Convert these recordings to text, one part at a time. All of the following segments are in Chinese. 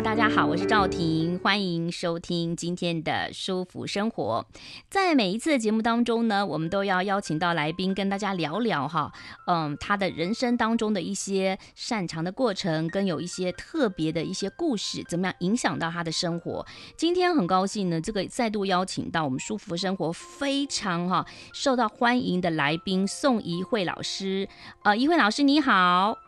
大家好，我是赵婷，欢迎收听今天的舒服生活。在每一次的节目当中呢，我们都要邀请到来宾跟大家聊聊哈，嗯，他的人生当中的一些擅长的过程，跟有一些特别的一些故事，怎么样影响到他的生活。今天很高兴呢，这个再度邀请到我们舒服生活非常哈受到欢迎的来宾宋怡慧老师。呃，怡慧老师你好。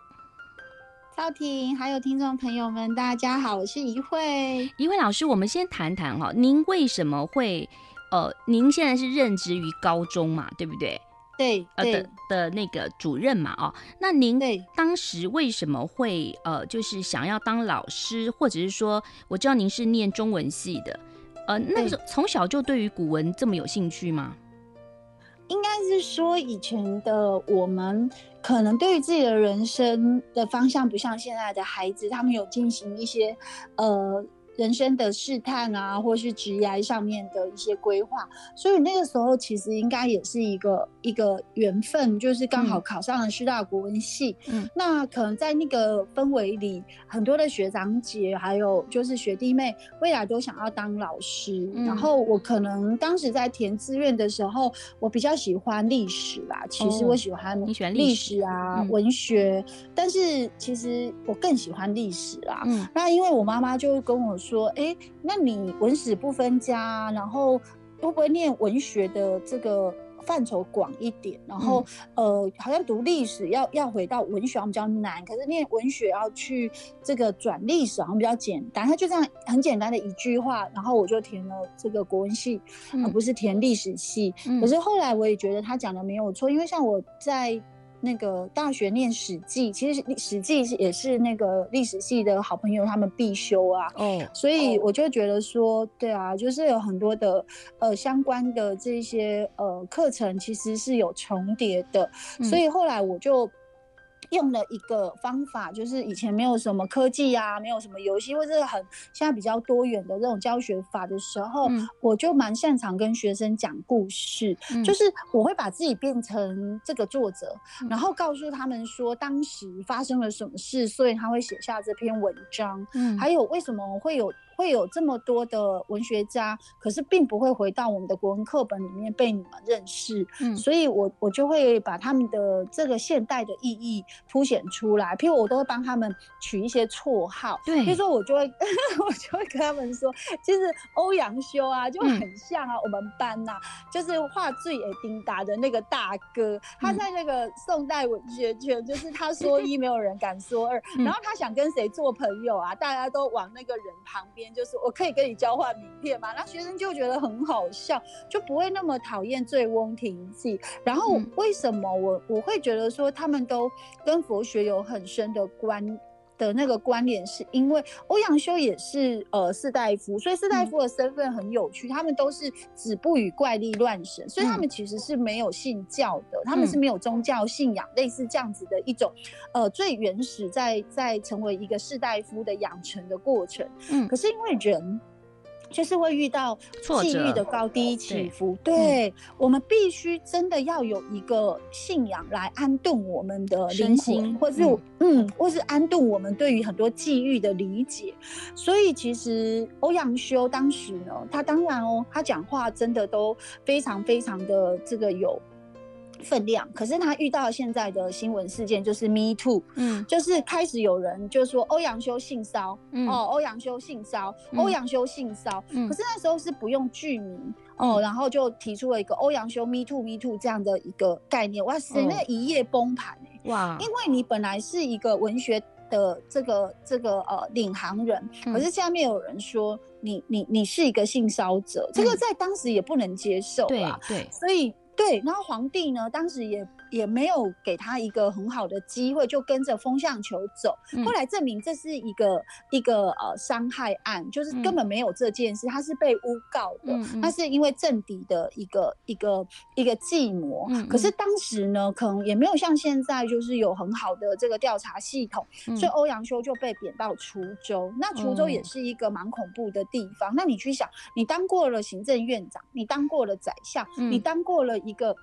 赵婷，还有听众朋友们，大家好，我是怡慧。怡慧老师，我们先谈谈哈，您为什么会呃，您现在是任职于高中嘛，对不对？对，呃的的那个主任嘛，哦，那您当时为什么会呃，就是想要当老师，或者是说，我知道您是念中文系的，呃，那时候从小就对于古文这么有兴趣吗？应该是说，以前的我们可能对于自己的人生的方向，不像现在的孩子，他们有进行一些呃。人生的试探啊，或是职业上面的一些规划，所以那个时候其实应该也是一个一个缘分，就是刚好考上了师大国文系。嗯，那可能在那个氛围里，很多的学长姐还有就是学弟妹，未来都想要当老师。嗯，然后我可能当时在填志愿的时候，我比较喜欢历史啦。其实我喜欢你喜欢历史啊，文学，但是其实我更喜欢历史啦。嗯，那因为我妈妈就跟我说。说，哎，那你文史不分家，然后会不会念文学的这个范畴广一点？然后，嗯、呃，好像读历史要要回到文学比较难，可是念文学要去这个转历史好像比较简单。他就这样很简单的一句话，然后我就填了这个国文系，而、嗯呃、不是填历史系。嗯、可是后来我也觉得他讲的没有错，因为像我在。那个大学念《史记》，其实《史记》也是那个历史系的好朋友他们必修啊。哦，所以我就觉得说，对啊，就是有很多的呃相关的这些呃课程其实是有重叠的，嗯，所以后来我就。用了一个方法，就是以前没有什么科技啊，没有什么游戏，或者是很现在比较多元的这种教学法的时候，嗯、我就蛮擅长跟学生讲故事，嗯、就是我会把自己变成这个作者，嗯、然后告诉他们说当时发生了什么事，所以他会写下这篇文章，嗯，还有为什么会有。会有这么多的文学家，可是并不会回到我们的国文课本里面被你们认识，嗯，所以我我就会把他们的这个现代的意义凸显出来。譬如我都会帮他们取一些绰号，对，譬如说我就会 我就会跟他们说，其实欧阳修啊就很像啊，我们班呐、就是画最也丁达的那个大哥，他在那个宋代文学圈，就是他说一没有人敢说二，然后他想跟谁做朋友啊，大家都往那个人旁边。就是我可以跟你交换名片嘛？那学生就觉得很好笑，就不会那么讨厌醉翁亭记。然后为什么我我会觉得说他们都跟佛学有很深的关？的那个关联是因为欧阳修也是呃士大夫，所以士大夫的身份很有趣，嗯、他们都是子不语怪力乱神，所以他们其实是没有信教的，嗯、他们是没有宗教信仰，类似这样子的一种呃最原始在在成为一个士大夫的养成的过程。嗯，可是因为人。就是会遇到际遇的高低起伏，对，我们必须真的要有一个信仰来安顿我们的灵魂，或是嗯，嗯，或是安顿我们对于很多际遇的理解。所以其实欧阳修当时呢，他当然哦，他讲话真的都非常非常的这个有。分量，可是他遇到现在的新闻事件就是 Me Too，嗯，就是开始有人就说欧阳修性骚，嗯，哦，欧阳修性骚，欧阳修性骚，嗯，可是那时候是不用剧名，嗯，哦，然后就提出了一个欧阳修 Me Too Me Too 这样的一个概念，哇塞，那一夜崩盘哎，哇，因为你本来是一个文学的这个这个呃领航人，可是下面有人说你你你是一个性骚者，这个在当时也不能接受啊，对对，所以。对，然后皇帝呢，当时也也没有给他一个很好的机会，就跟着风向球走。嗯、后来证明这是一个一个呃伤害案，就是根本没有这件事，他是被诬告的。嗯、他是因为政敌的一个一个一个计谋。嗯、可是当时呢，可能也没有像现在就是有很好的这个调查系统，嗯、所以欧阳修就被贬到滁州。那滁州也是一个蛮恐怖的地方。嗯、那你去想，你当过了行政院长，你当过了宰相，嗯、你当过了一个。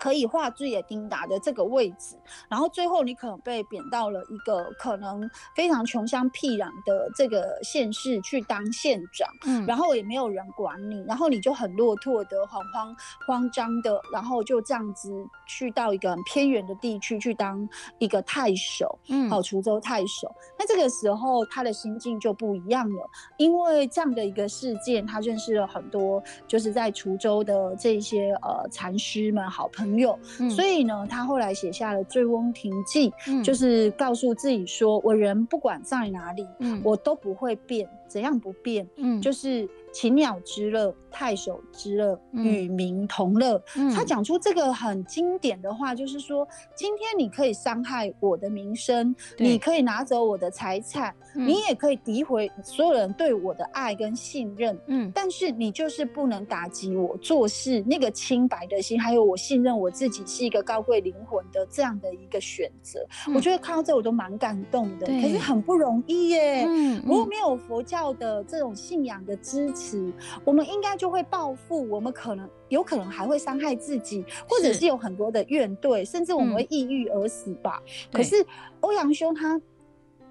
可以画罪也丁达的这个位置，然后最后你可能被贬到了一个可能非常穷乡僻壤的这个县市去当县长，嗯，然后也没有人管你，然后你就很落拓的、很慌慌张的，然后就这样子去到一个很偏远的地区去当一个太守，嗯，好，滁州太守。那这个时候他的心境就不一样了，因为这样的一个事件，他认识了很多就是在滁州的这些呃禅师们、好朋友。朋友，所以呢，他后来写下了《醉翁亭记》，嗯，就是告诉自己说：“我人不管在哪里，嗯，我都不会变，怎样不变？嗯，就是。”禽鸟之乐，太守之乐，与民同乐。嗯、他讲出这个很经典的话，就是说，今天你可以伤害我的名声，你可以拿走我的财产，嗯、你也可以诋毁所有人对我的爱跟信任。嗯，但是你就是不能打击我做事那个清白的心，还有我信任我自己是一个高贵灵魂的这样的一个选择。嗯、我觉得看到这我都蛮感动的，可是很不容易耶。如果没有佛教的这种信仰的支持。我们应该就会报复，我们可能有可能还会伤害自己，或者是。有很多的怨怼，甚至我们会抑郁而死吧。嗯、可是欧阳修他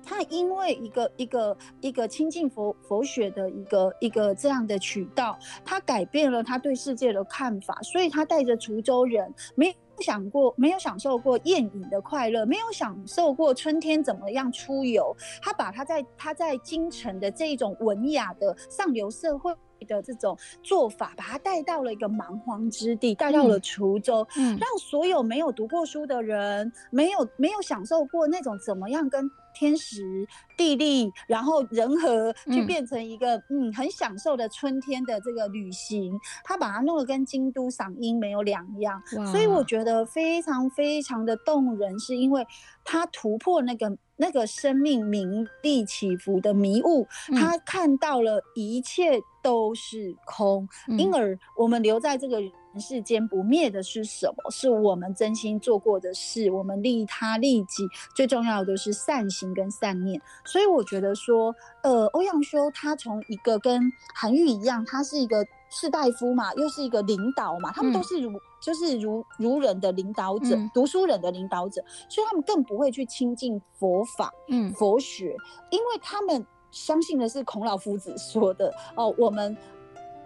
他因为一个一个一个亲近佛佛学的一个一个这样的渠道，他改变了他对世界的看法，所以他带着滁州人没。想过没有享受过宴饮的快乐，没有享受过春天怎么样出游。他把他在他在京城的这一种文雅的上流社会的这种做法，把他带到了一个蛮荒之地，带到了滁州，嗯，让所有没有读过书的人，没有没有享受过那种怎么样跟。天时地利，然后人和，去变成一个嗯，嗯很享受的春天的这个旅行，他把它弄得跟京都赏樱没有两样，所以我觉得非常非常的动人，是因为他突破那个那个生命名利起伏的迷雾，他看到了一切都是空，嗯、因而我们留在这个。人世间不灭的是什么？是我们真心做过的事，我们利他利己，最重要的是善行跟善念。所以我觉得说，呃，欧阳修他从一个跟韩愈一样，他是一个士大夫嘛，又是一个领导嘛，他们都是儒，嗯、就是儒儒人的领导者，嗯、读书人的领导者，所以他们更不会去亲近佛法，嗯，佛学，因为他们相信的是孔老夫子说的哦，我们。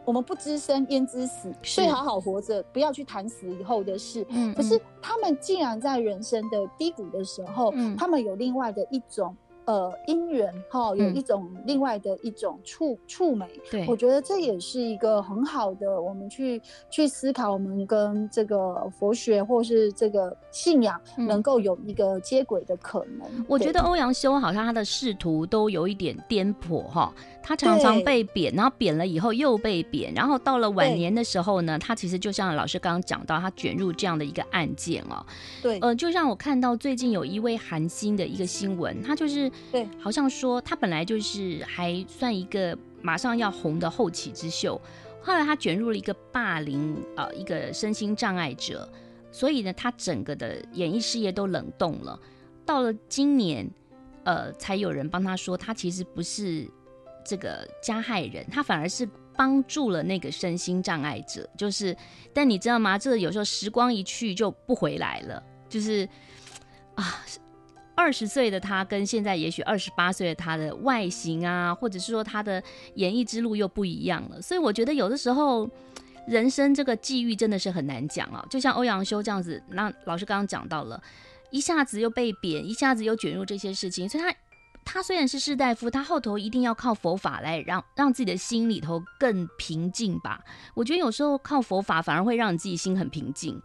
我们不知生焉知死，所以好好活着，不要去谈死以后的事。嗯，可是他们竟然在人生的低谷的时候，嗯，他们有另外的一种。呃，姻缘哈，有一种另外的一种触触媒，对，我觉得这也是一个很好的，我们去去思考，我们跟这个佛学或是这个信仰能够有一个接轨的可能。嗯、我觉得欧阳修好像他的仕途都有一点颠簸哈，他常常被贬，然后贬了以后又被贬，然后到了晚年的时候呢，他其实就像老师刚刚讲到，他卷入这样的一个案件哦，对，呃，就像我看到最近有一位韩星的一个新闻，他就是。对，好像说他本来就是还算一个马上要红的后起之秀，后来他卷入了一个霸凌，呃，一个身心障碍者，所以呢，他整个的演艺事业都冷冻了。到了今年，呃，才有人帮他说，他其实不是这个加害人，他反而是帮助了那个身心障碍者。就是，但你知道吗？这个有时候时光一去就不回来了，就是啊。二十岁的他跟现在也许二十八岁的他的外形啊，或者是说他的演艺之路又不一样了，所以我觉得有的时候人生这个际遇真的是很难讲啊。就像欧阳修这样子，那老师刚刚讲到了，一下子又被贬，一下子又卷入这些事情，所以他他虽然是士大夫，他后头一定要靠佛法来让让自己的心里头更平静吧。我觉得有时候靠佛法反而会让你自己心很平静，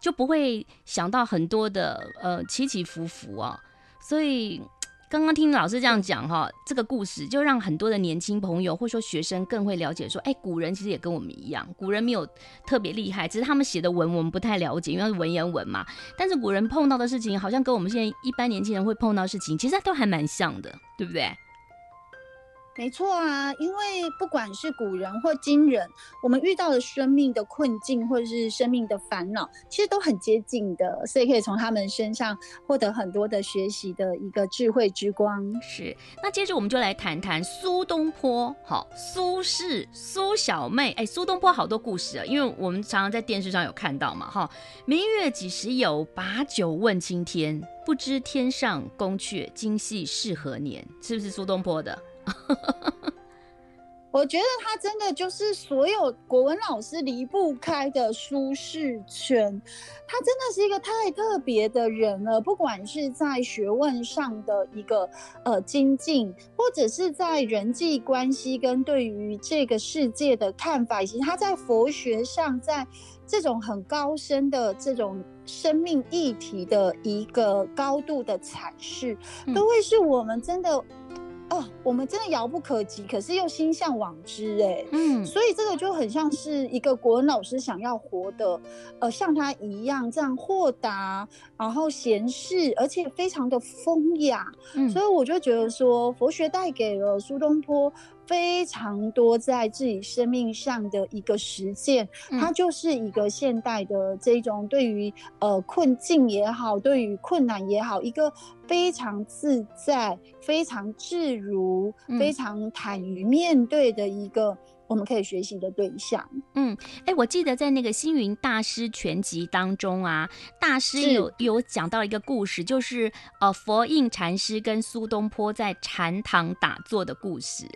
就不会想到很多的呃起起伏伏啊。所以，刚刚听老师这样讲哈，这个故事就让很多的年轻朋友或者说学生更会了解说，哎，古人其实也跟我们一样，古人没有特别厉害，只是他们写的文我们不太了解，因为是文言文嘛。但是古人碰到的事情，好像跟我们现在一般年轻人会碰到的事情，其实都还蛮像的，对不对？没错啊，因为不管是古人或今人，我们遇到的生命的困境或者是生命的烦恼，其实都很接近的，所以可以从他们身上获得很多的学习的一个智慧之光。是，那接着我们就来谈谈苏东坡，好，苏轼、苏小妹，哎，苏东坡好多故事啊，因为我们常常在电视上有看到嘛，哈，明月几时有，把酒问青天，不知天上宫阙，今夕是何年？是不是苏东坡的？我觉得他真的就是所有国文老师离不开的舒适圈，他真的是一个太特别的人了。不管是在学问上的一个呃精进，或者是在人际关系跟对于这个世界的看法，以及他在佛学上，在这种很高深的这种生命议题的一个高度的阐释，都会是我们真的。哦，我们真的遥不可及，可是又心向往之哎，嗯，所以这个就很像是一个国文老师想要活的，呃，像他一样这样豁达，然后闲适，而且非常的风雅，嗯，所以我就觉得说，佛学带给了苏东坡。非常多在自己生命上的一个实践，它就是一个现代的这种对于呃困境也好，对于困难也好，一个非常自在、非常自如、非常坦于面对的一个我们可以学习的对象。嗯，哎、欸，我记得在那个《星云大师全集》当中啊，大师有有讲到一个故事，就是呃佛印禅师跟苏东坡在禅堂打坐的故事。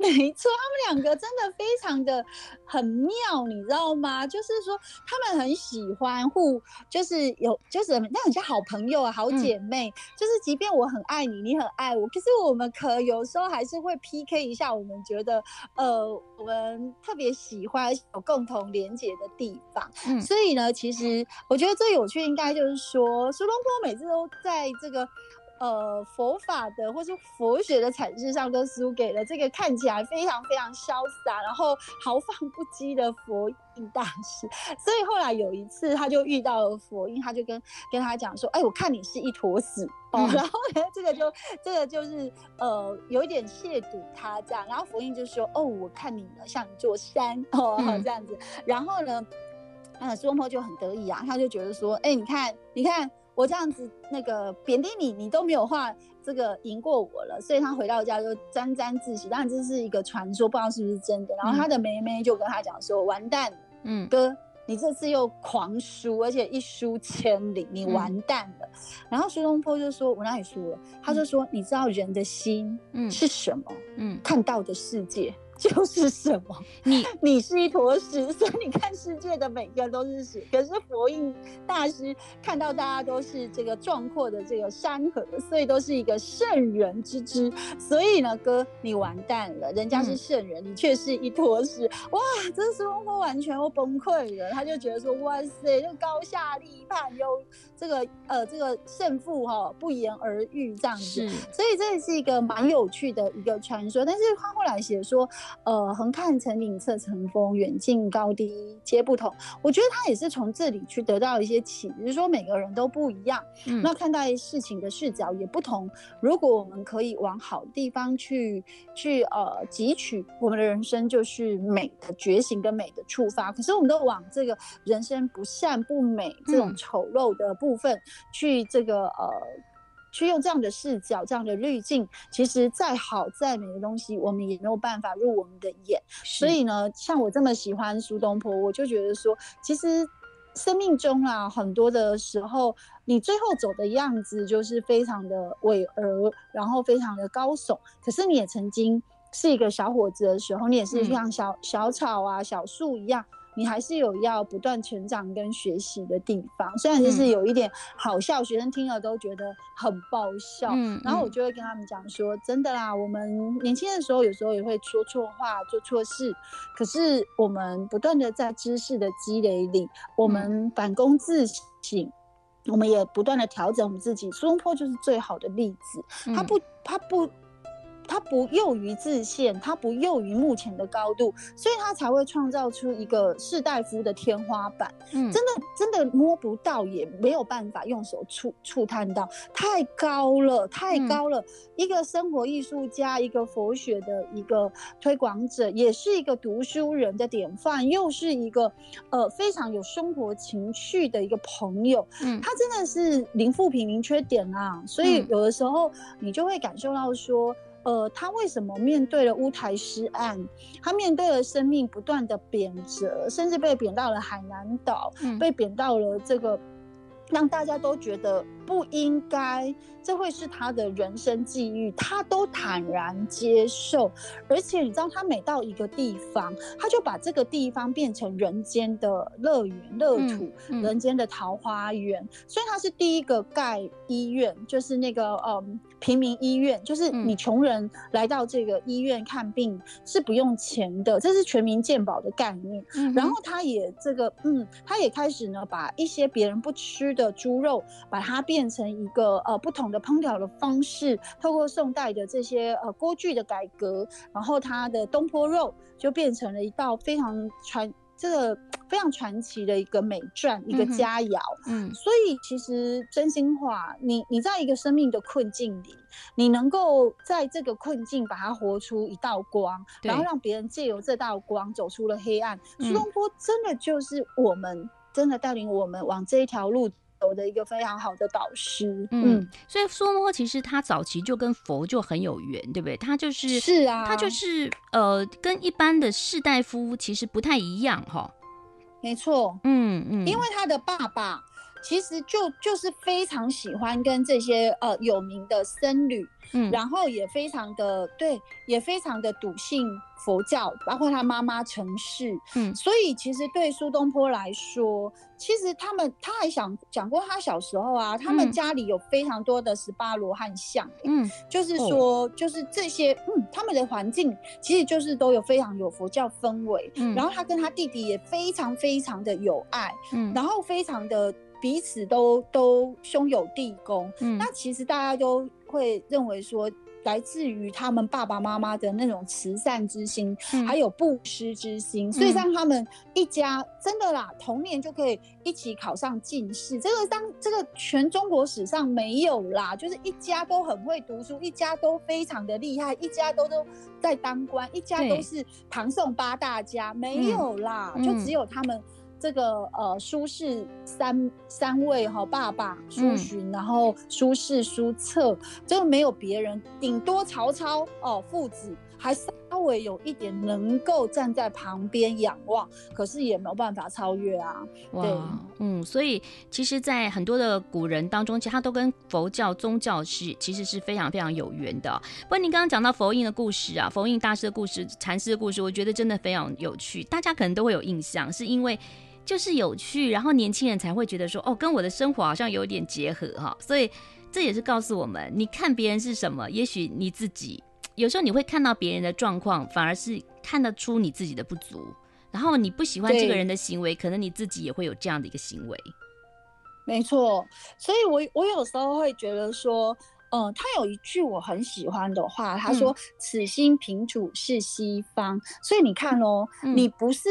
没错，他们两个真的非常的很妙，你知道吗？就是说他们很喜欢互，就是有，就是那很像好朋友啊，好姐妹。嗯、就是即便我很爱你，你很爱我，可是我们可有时候还是会 PK 一下，我们觉得呃，我们特别喜欢有共同连结的地方。嗯，所以呢，其实我觉得最有趣应该就是说，苏东坡每次都在这个。呃，佛法的或是佛学的阐释上，都输给了这个看起来非常非常潇洒，然后豪放不羁的佛印大师。所以后来有一次，他就遇到了佛印，他就跟跟他讲说：“哎，我看你是一坨屎哦。嗯”然后呢，这个就这个就是呃，有一点亵渎他这样。然后佛印就说：“哦，我看你呢像一座山哦，这样子。嗯”然后呢，呃，苏东坡就很得意啊，他就觉得说：“哎，你看，你看。”我这样子那个贬低你，你都没有话这个赢过我了，所以他回到家就沾沾自喜。当然这是一个传说，不知道是不是真的。然后他的妹妹就跟他讲说：“完蛋，嗯，哥，你这次又狂输，而且一输千里，你完蛋了。嗯”然后苏东坡就说：“我哪里输了？”他就说：“你知道人的心是什么？嗯，看到的世界。”就是什么？你 你是一坨屎，所以你看世界的每个人都是屎。可是佛印大师看到大家都是这个壮阔的这个山河，所以都是一个圣人之之。所以呢，哥，你完蛋了，人家是圣人，嗯、你却是一坨屎。哇，这苏东坡完全都崩溃了，他就觉得说，哇塞，就高下立判，有这个呃这个胜负哈不言而喻这样子。所以这也是一个蛮有趣的一个传说。但是他后来写说。呃，横看成岭侧成峰，远近高低皆不同。我觉得他也是从这里去得到一些启，就是说每个人都不一样，嗯、那看待事情的视角也不同。如果我们可以往好地方去去呃汲取，我们的人生就是美的觉醒跟美的触发。可是我们都往这个人生不善不美这种丑陋的部分、嗯、去这个呃。去用这样的视角、这样的滤镜，其实再好再美的东西，我们也没有办法入我们的眼。所以呢，像我这么喜欢苏东坡，我就觉得说，其实生命中啊，很多的时候，你最后走的样子就是非常的巍峨，然后非常的高耸。可是你也曾经是一个小伙子的时候，你也是像小、嗯、小草啊、小树一样。你还是有要不断成长跟学习的地方，虽然就是有一点好笑，嗯、学生听了都觉得很爆笑。嗯，然后我就会跟他们讲说，嗯、真的啦，我们年轻的时候有时候也会说错话、做错事，可是我们不断的在知识的积累里，我们反躬自省，我们也不断的调整我们自己。苏东坡就是最好的例子，他不，他不。他不囿于自限，他不囿于目前的高度，所以他才会创造出一个士大夫的天花板。嗯，真的真的摸不到，也没有办法用手触触探到，太高了，太高了。嗯、一个生活艺术家，一个佛学的一个推广者，也是一个读书人的典范，又是一个呃非常有生活情趣的一个朋友。嗯，他真的是零负评、零缺点啊。所以有的时候你就会感受到说。呃，他为什么面对了乌台诗案，他面对了生命不断的贬谪，甚至被贬到了海南岛，嗯、被贬到了这个，让大家都觉得。不应该，这会是他的人生际遇，他都坦然接受。而且你知道，他每到一个地方，他就把这个地方变成人间的乐园、乐土，嗯嗯、人间的桃花源。所以他是第一个盖医院，就是那个嗯平民医院，就是你穷人来到这个医院看病是不用钱的，这是全民健保的概念。嗯、然后他也这个嗯，他也开始呢，把一些别人不吃的猪肉，把它变。变成一个呃不同的烹调的方式，透过宋代的这些呃锅具的改革，然后它的东坡肉就变成了一道非常传这个非常传奇的一个美传，一个佳肴。嗯，所以其实真心话，你你在一个生命的困境里，你能够在这个困境把它活出一道光，然后让别人借由这道光走出了黑暗。苏东坡真的就是我们真的带领我们往这一条路。有的一个非常好的导师，嗯，嗯，所以苏其实他早期就跟佛就很有缘，对不对？他就是是啊，他就是呃，跟一般的士大夫其实不太一样哈。没错，嗯嗯，因为他的爸爸其实就就是非常喜欢跟这些呃有名的僧侣，嗯，然后也非常的对，也非常的笃信。佛教，包括他妈妈陈氏，嗯，所以其实对苏东坡来说，其实他们他还想讲过，他小时候啊，他们家里有非常多的十八罗汉像，嗯，就是说，哦、就是这些，嗯，他们的环境其实就是都有非常有佛教氛围，嗯，然后他跟他弟弟也非常非常的有爱，嗯，然后非常的彼此都都兄友弟恭，嗯，那其实大家都会认为说。来自于他们爸爸妈妈的那种慈善之心，嗯、还有布施之心，嗯、所以让他们一家真的啦，童年就可以一起考上进士。这个当这个全中国史上没有啦，就是一家都很会读书，一家都非常的厉害，一家都都在当官，一家都是唐宋八大家，对没有啦，嗯、就只有他们。这个呃，苏轼三三位哈，爸爸苏洵，嗯、然后苏轼、苏辙，这个没有别人，顶多曹操哦，父子还稍微有一点能够站在旁边仰望，可是也没有办法超越啊。哇对，嗯，所以其实，在很多的古人当中，其实他都跟佛教宗教是其实是非常非常有缘的。不过您刚刚讲到佛印的故事啊，佛印大师的故事、禅师的故事，我觉得真的非常有趣，大家可能都会有印象，是因为。就是有趣，然后年轻人才会觉得说，哦，跟我的生活好像有点结合哈，所以这也是告诉我们，你看别人是什么，也许你自己有时候你会看到别人的状况，反而是看得出你自己的不足，然后你不喜欢这个人的行为，可能你自己也会有这样的一个行为。没错，所以我我有时候会觉得说，嗯，他有一句我很喜欢的话，他说：“嗯、此心平处是西方。”所以你看哦，嗯、你不是。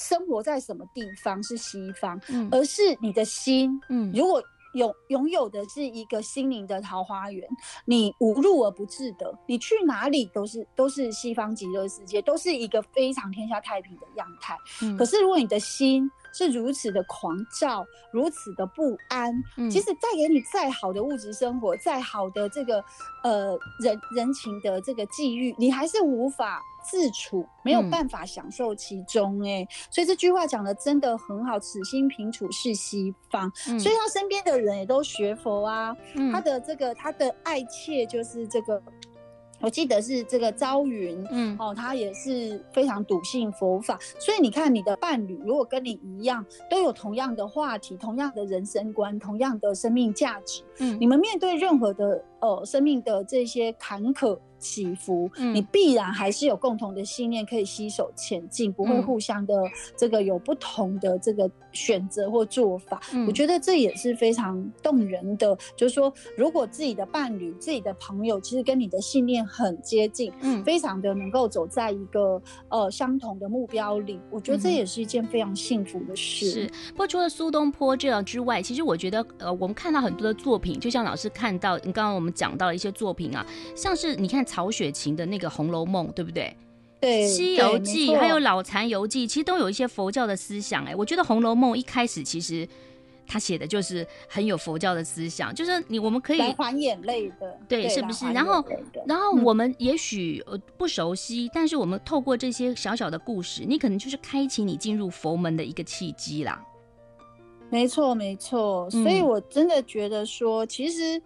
生活在什么地方是西方，嗯、而是你的心。嗯，如果有拥有的是一个心灵的桃花源，你无入而不自得，你去哪里都是都是西方极乐世界，都是一个非常天下太平的样态。嗯、可是如果你的心是如此的狂躁，如此的不安，嗯、即使带给你再好的物质生活，再好的这个呃人人情的这个际遇，你还是无法。自处没有办法享受其中哎、欸，嗯、所以这句话讲的真的很好。此心平处是西方，嗯、所以他身边的人也都学佛啊。嗯、他的这个他的爱妾就是这个，我记得是这个朝云，嗯，哦，他也是非常笃信佛法。所以你看，你的伴侣如果跟你一样，都有同样的话题、同样的人生观、同样的生命价值，嗯，你们面对任何的。呃生命的这些坎坷。起伏，嗯，你必然还是有共同的信念可以携手前进，不会互相的这个有不同的这个选择或做法。嗯，我觉得这也是非常动人的。就是说，如果自己的伴侣、自己的朋友，其实跟你的信念很接近，嗯，非常的能够走在一个呃相同的目标里，我觉得这也是一件非常幸福的事。是，不过除了苏东坡这样之外，其实我觉得呃，我们看到很多的作品，就像老师看到你刚刚我们讲到的一些作品啊，像是你看。曹雪芹的那个《红楼梦》，对不对？对，《西游记》还有《老残游记》，其实都有一些佛教的思想。哎，我觉得《红楼梦》一开始其实他写的就是很有佛教的思想，就是你我们可以来还眼泪的，对，是不是？然后，然后我们也许呃不熟悉，嗯，但是我们透过这些小小的故事，你可能就是开启你进入佛门的一个契机啦。没错，没错。所以我真的觉得说，嗯，其实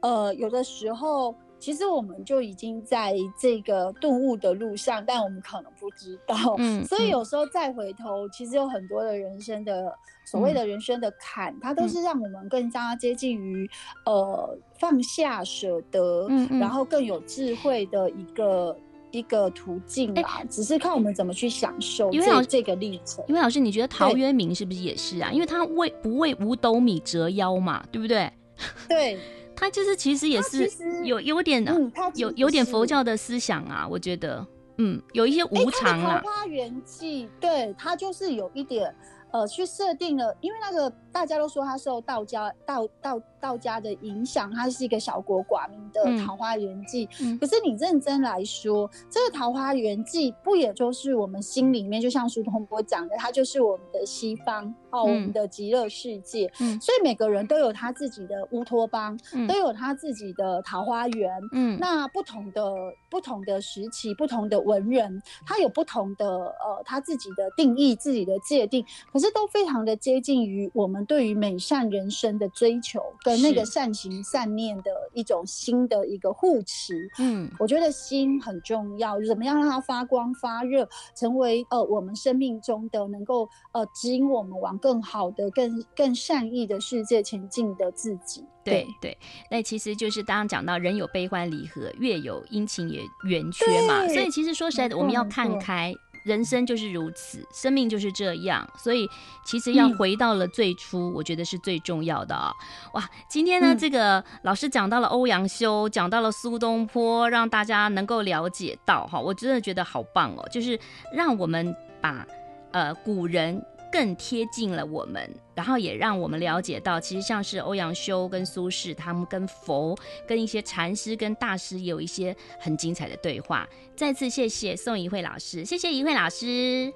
呃，有的时候。其实我们就已经在这个顿悟的路上，但我们可能不知道。嗯，所以有时候再回头，其实有很多的人生的所谓的人生的坎，它都是让我们更加接近于呃放下、舍得，嗯，然后更有智慧的一个一个途径啦。只是看我们怎么去享受这这个历程。因为老师，你觉得陶渊明是不是也是啊？因为他为不为五斗米折腰嘛，对不对？对。他就是其实也是有有点、嗯、有有点佛教的思想啊，我觉得，嗯，有一些无常啊。欸、桃花源记，对，他就是有一点，呃，去设定了，因为那个大家都说他受道家道道道家的影响，他是一个小国寡民的《桃花源记》嗯。可是你认真来说，这个《桃花源记》不也就是我们心里面，就像苏东坡讲的，它就是我们的西方。哦，我们的极乐世界，嗯，所以每个人都有他自己的乌托邦，嗯，都有他自己的桃花源，嗯，那不同的不同的时期，不同的文人，他有不同的呃他自己的定义，自己的界定，可是都非常的接近于我们对于美善人生的追求，跟那个善行善念的一种新的一个护持，嗯，我觉得心很重要，怎么样让它发光发热，成为呃我们生命中的能够呃指引我们往。更好的、更更善意的世界前进的自己，对对，那其实就是刚刚讲到，人有悲欢离合，月有阴晴圆圆缺嘛。所以其实说实在的，我们要看开，人生就是如此，生命就是这样。所以其实要回到了最初，我觉得是最重要的啊、哦！哇，今天呢，这个老师讲到了欧阳修，讲到了苏东坡，让大家能够了解到哈，我真的觉得好棒哦，就是让我们把呃古人。更贴近了我们，然后也让我们了解到，其实像是欧阳修跟苏轼，他们跟佛、跟一些禅师、跟大师也有一些很精彩的对话。再次谢谢宋怡慧老师，谢谢怡慧老师，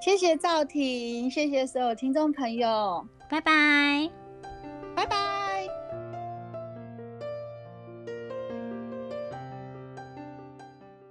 谢谢赵婷，谢谢所有听众朋友，拜拜，拜拜。